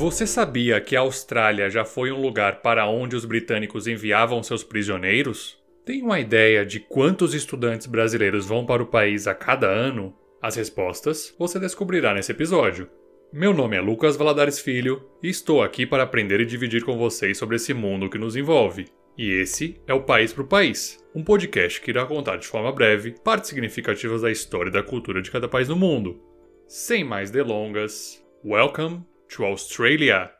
Você sabia que a Austrália já foi um lugar para onde os britânicos enviavam seus prisioneiros? Tem uma ideia de quantos estudantes brasileiros vão para o país a cada ano? As respostas você descobrirá nesse episódio. Meu nome é Lucas Valadares Filho e estou aqui para aprender e dividir com vocês sobre esse mundo que nos envolve. E esse é o País para o País, um podcast que irá contar de forma breve partes significativas da história e da cultura de cada país no mundo. Sem mais delongas, welcome to Australia!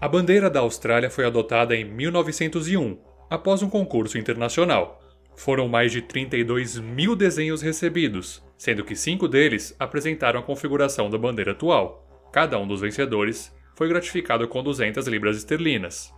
A bandeira da Austrália foi adotada em 1901, após um concurso internacional. Foram mais de 32 mil desenhos recebidos, sendo que cinco deles apresentaram a configuração da bandeira atual. Cada um dos vencedores foi gratificado com 200 libras esterlinas.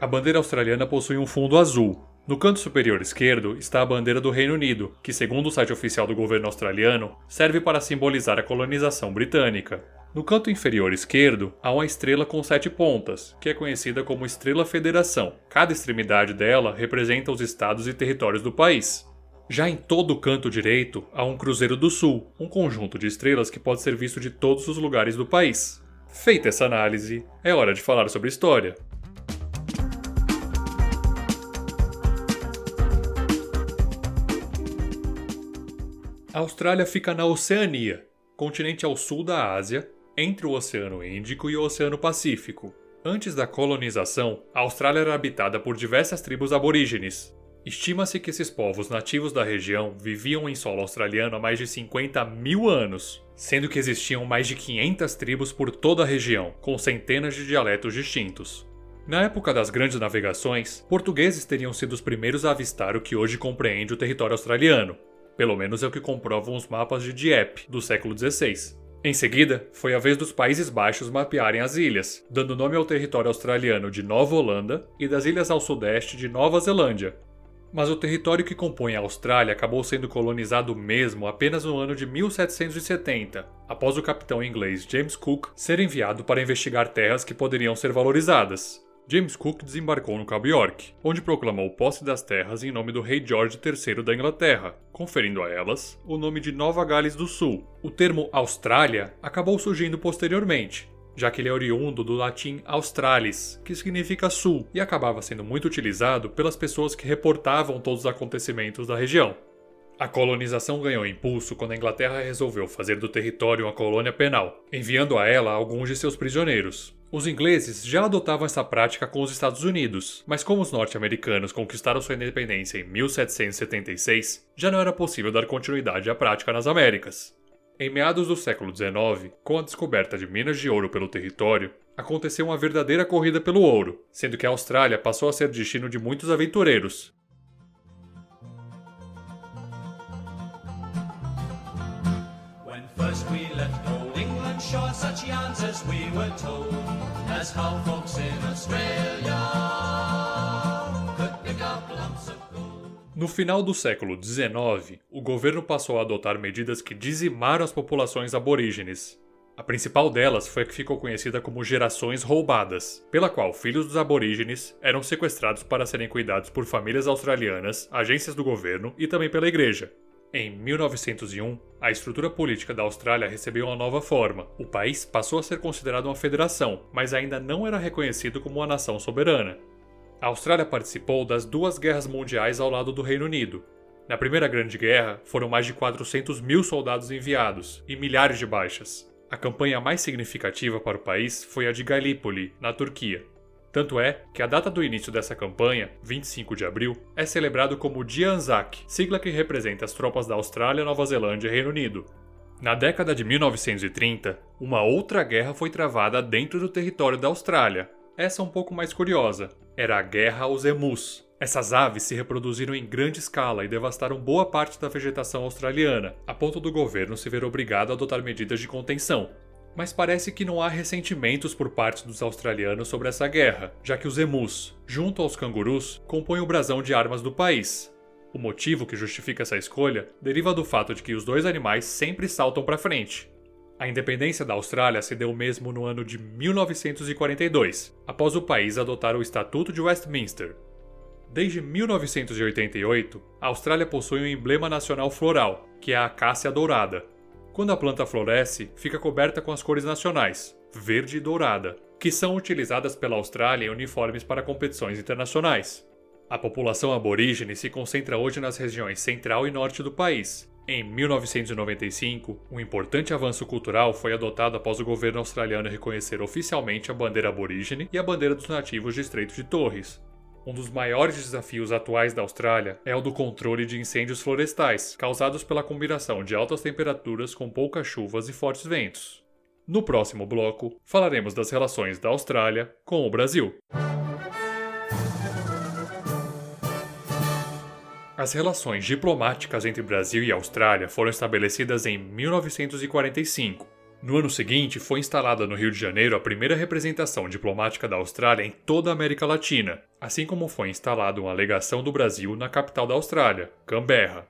A bandeira australiana possui um fundo azul, no canto superior esquerdo está a bandeira do Reino Unido, que, segundo o site oficial do governo australiano, serve para simbolizar a colonização britânica. No canto inferior esquerdo há uma estrela com sete pontas, que é conhecida como Estrela Federação. Cada extremidade dela representa os estados e territórios do país. Já em todo o canto direito há um Cruzeiro do Sul, um conjunto de estrelas que pode ser visto de todos os lugares do país. Feita essa análise, é hora de falar sobre história. A Austrália fica na Oceania, continente ao sul da Ásia, entre o Oceano Índico e o Oceano Pacífico. Antes da colonização, a Austrália era habitada por diversas tribos aborígenes. Estima-se que esses povos nativos da região viviam em solo australiano há mais de 50 mil anos, sendo que existiam mais de 500 tribos por toda a região, com centenas de dialetos distintos. Na época das grandes navegações, portugueses teriam sido os primeiros a avistar o que hoje compreende o território australiano, pelo menos é o que comprovam os mapas de Dieppe, do século XVI. Em seguida, foi a vez dos Países Baixos mapearem as ilhas, dando nome ao território australiano de Nova Holanda e das ilhas ao sudeste de Nova Zelândia. Mas o território que compõe a Austrália acabou sendo colonizado mesmo apenas no ano de 1770, após o capitão inglês James Cook ser enviado para investigar terras que poderiam ser valorizadas. James Cook desembarcou no Cabo York, onde proclamou posse das terras em nome do rei George III da Inglaterra, conferindo a elas o nome de Nova Gales do Sul. O termo Austrália acabou surgindo posteriormente, já que ele é oriundo do latim australis, que significa sul, e acabava sendo muito utilizado pelas pessoas que reportavam todos os acontecimentos da região. A colonização ganhou impulso quando a Inglaterra resolveu fazer do território uma colônia penal, enviando a ela alguns de seus prisioneiros. Os ingleses já adotavam essa prática com os Estados Unidos, mas como os norte-americanos conquistaram sua independência em 1776, já não era possível dar continuidade à prática nas Américas. Em meados do século XIX, com a descoberta de minas de ouro pelo território, aconteceu uma verdadeira corrida pelo ouro, sendo que a Austrália passou a ser destino de muitos aventureiros, Such yarns as we were told, as how folks in Australia could pick up lumps of gold. No final do século XIX, o governo passou a adotar medidas que dizimaram as populações aborígenes. A principal delas foi a que ficou conhecida como gerações roubadas, pela qual filhos dos aborígenes eram sequestrados para serem cuidados por famílias australianas, agências do governo e também pela igreja. Em 1901, a estrutura política da Austrália recebeu uma nova forma. O país passou a ser considerado uma federação, mas ainda não era reconhecido como uma nação soberana. A Austrália participou das duas guerras mundiais ao lado do Reino Unido. Na Primeira Grande Guerra, foram mais de 400 mil soldados enviados e milhares de baixas. A campanha mais significativa para o país foi a de Gallipoli, na Turquia. Tanto é que a data do início dessa campanha, 25 de abril, é celebrado como Dia Anzac, sigla que representa as tropas da Austrália, Nova Zelândia e Reino Unido. Na década de 1930, uma outra guerra foi travada dentro do território da Austrália. Essa um pouco mais curiosa. Era a Guerra aos Emus. Essas aves se reproduziram em grande escala e devastaram boa parte da vegetação australiana, a ponto do governo se ver obrigado a adotar medidas de contenção, mas parece que não há ressentimentos por parte dos australianos sobre essa guerra, já que os emus, junto aos cangurus, compõem o brasão de armas do país. O motivo que justifica essa escolha deriva do fato de que os dois animais sempre saltam para frente. A independência da Austrália se deu mesmo no ano de 1942, após o país adotar o Estatuto de Westminster. Desde 1988, a Austrália possui um emblema nacional floral, que é a acácia dourada. Quando a planta floresce, fica coberta com as cores nacionais, verde e dourada, que são utilizadas pela Austrália em uniformes para competições internacionais. A população aborígene se concentra hoje nas regiões central e norte do país. Em 1995, um importante avanço cultural foi adotado após o governo australiano reconhecer oficialmente a bandeira aborígene e a bandeira dos nativos de Estreito de Torres. Um dos maiores desafios atuais da Austrália é o do controle de incêndios florestais, causados pela combinação de altas temperaturas com poucas chuvas e fortes ventos. No próximo bloco, falaremos das relações da Austrália com o Brasil. As relações diplomáticas entre Brasil e Austrália foram estabelecidas em 1945. No ano seguinte, foi instalada no Rio de Janeiro a primeira representação diplomática da Austrália em toda a América Latina, assim como foi instalada uma legação do Brasil na capital da Austrália, Canberra.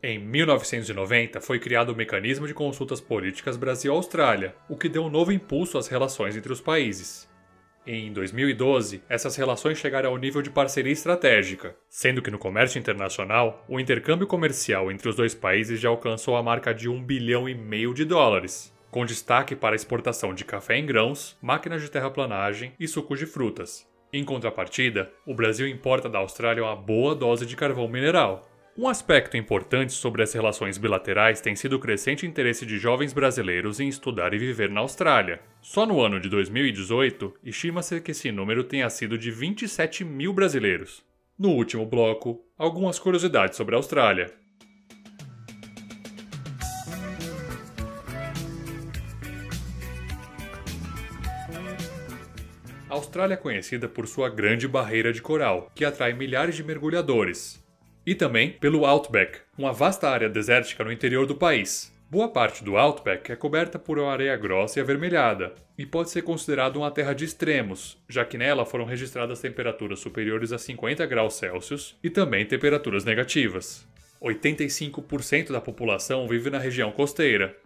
Em 1990, foi criado o Mecanismo de Consultas Políticas Brasil-Austrália, o que deu um novo impulso às relações entre os países. Em 2012, essas relações chegaram ao nível de parceria estratégica, sendo que no comércio internacional, o intercâmbio comercial entre os dois países já alcançou a marca de 1 bilhão e meio de dólares, com destaque para a exportação de café em grãos, máquinas de terraplanagem e sucos de frutas. Em contrapartida, o Brasil importa da Austrália uma boa dose de carvão mineral, um aspecto importante sobre as relações bilaterais tem sido o crescente interesse de jovens brasileiros em estudar e viver na Austrália. Só no ano de 2018, estima-se que esse número tenha sido de 27 mil brasileiros. No último bloco, algumas curiosidades sobre a Austrália. A Austrália é conhecida por sua grande barreira de coral, que atrai milhares de mergulhadores, e também pelo Outback, uma vasta área desértica no interior do país. Boa parte do Outback é coberta por uma areia grossa e avermelhada, e pode ser considerado uma terra de extremos, já que nela foram registradas temperaturas superiores a 50 graus Celsius e também temperaturas negativas. 85% da população vive na região costeira.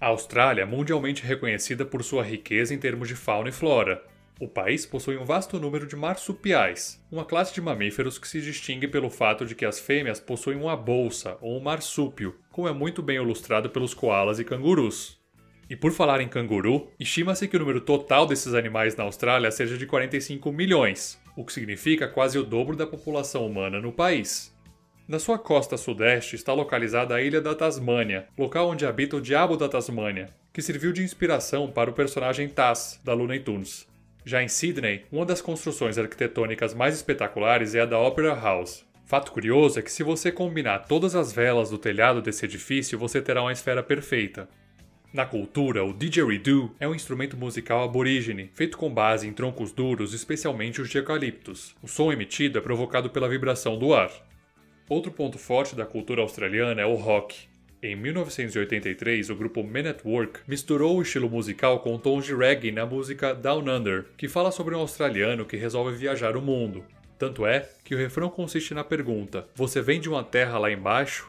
A Austrália é mundialmente reconhecida por sua riqueza em termos de fauna e flora, o país possui um vasto número de marsupiais, uma classe de mamíferos que se distingue pelo fato de que as fêmeas possuem uma bolsa ou um marsúpio, como é muito bem ilustrado pelos koalas e cangurus. E por falar em canguru, estima-se que o número total desses animais na Austrália seja de 45 milhões, o que significa quase o dobro da população humana no país. Na sua costa sudeste está localizada a ilha da Tasmânia, local onde habita o Diabo da Tasmânia, que serviu de inspiração para o personagem Taz, da Looney Tunes. Já em Sydney, uma das construções arquitetônicas mais espetaculares é a da Opera House. Fato curioso é que se você combinar todas as velas do telhado desse edifício, você terá uma esfera perfeita. Na cultura, o didgeridoo é um instrumento musical aborígene, feito com base em troncos duros, especialmente os de eucaliptos. O som emitido é provocado pela vibração do ar. Outro ponto forte da cultura australiana é o rock. Em 1983, o grupo Men at Work misturou o estilo musical com tons de reggae na música Down Under, que fala sobre um australiano que resolve viajar o mundo. Tanto é que o refrão consiste na pergunta: Você vem de uma terra lá embaixo?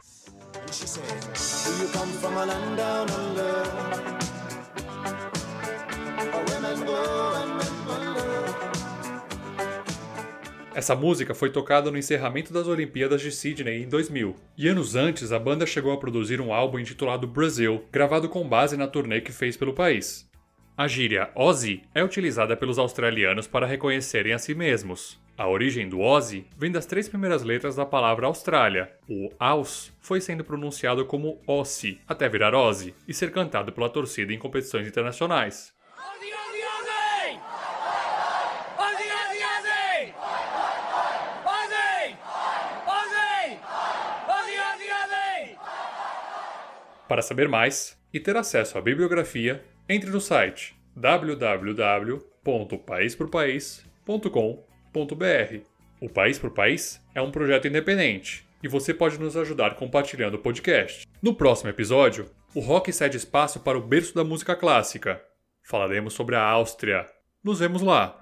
Essa música foi tocada no encerramento das Olimpíadas de Sydney em 2000, e anos antes a banda chegou a produzir um álbum intitulado Brazil, gravado com base na turnê que fez pelo país. A gíria Aussie é utilizada pelos australianos para reconhecerem a si mesmos. A origem do Aussie vem das três primeiras letras da palavra Austrália. O Aus foi sendo pronunciado como Aussie até virar Aussie e ser cantado pela torcida em competições internacionais. Para saber mais e ter acesso à bibliografia, entre no site www.paísporpaís.com.br. O País por País é um projeto independente e você pode nos ajudar compartilhando o podcast. No próximo episódio, o rock cede espaço para o berço da música clássica. Falaremos sobre a Áustria. Nos vemos lá!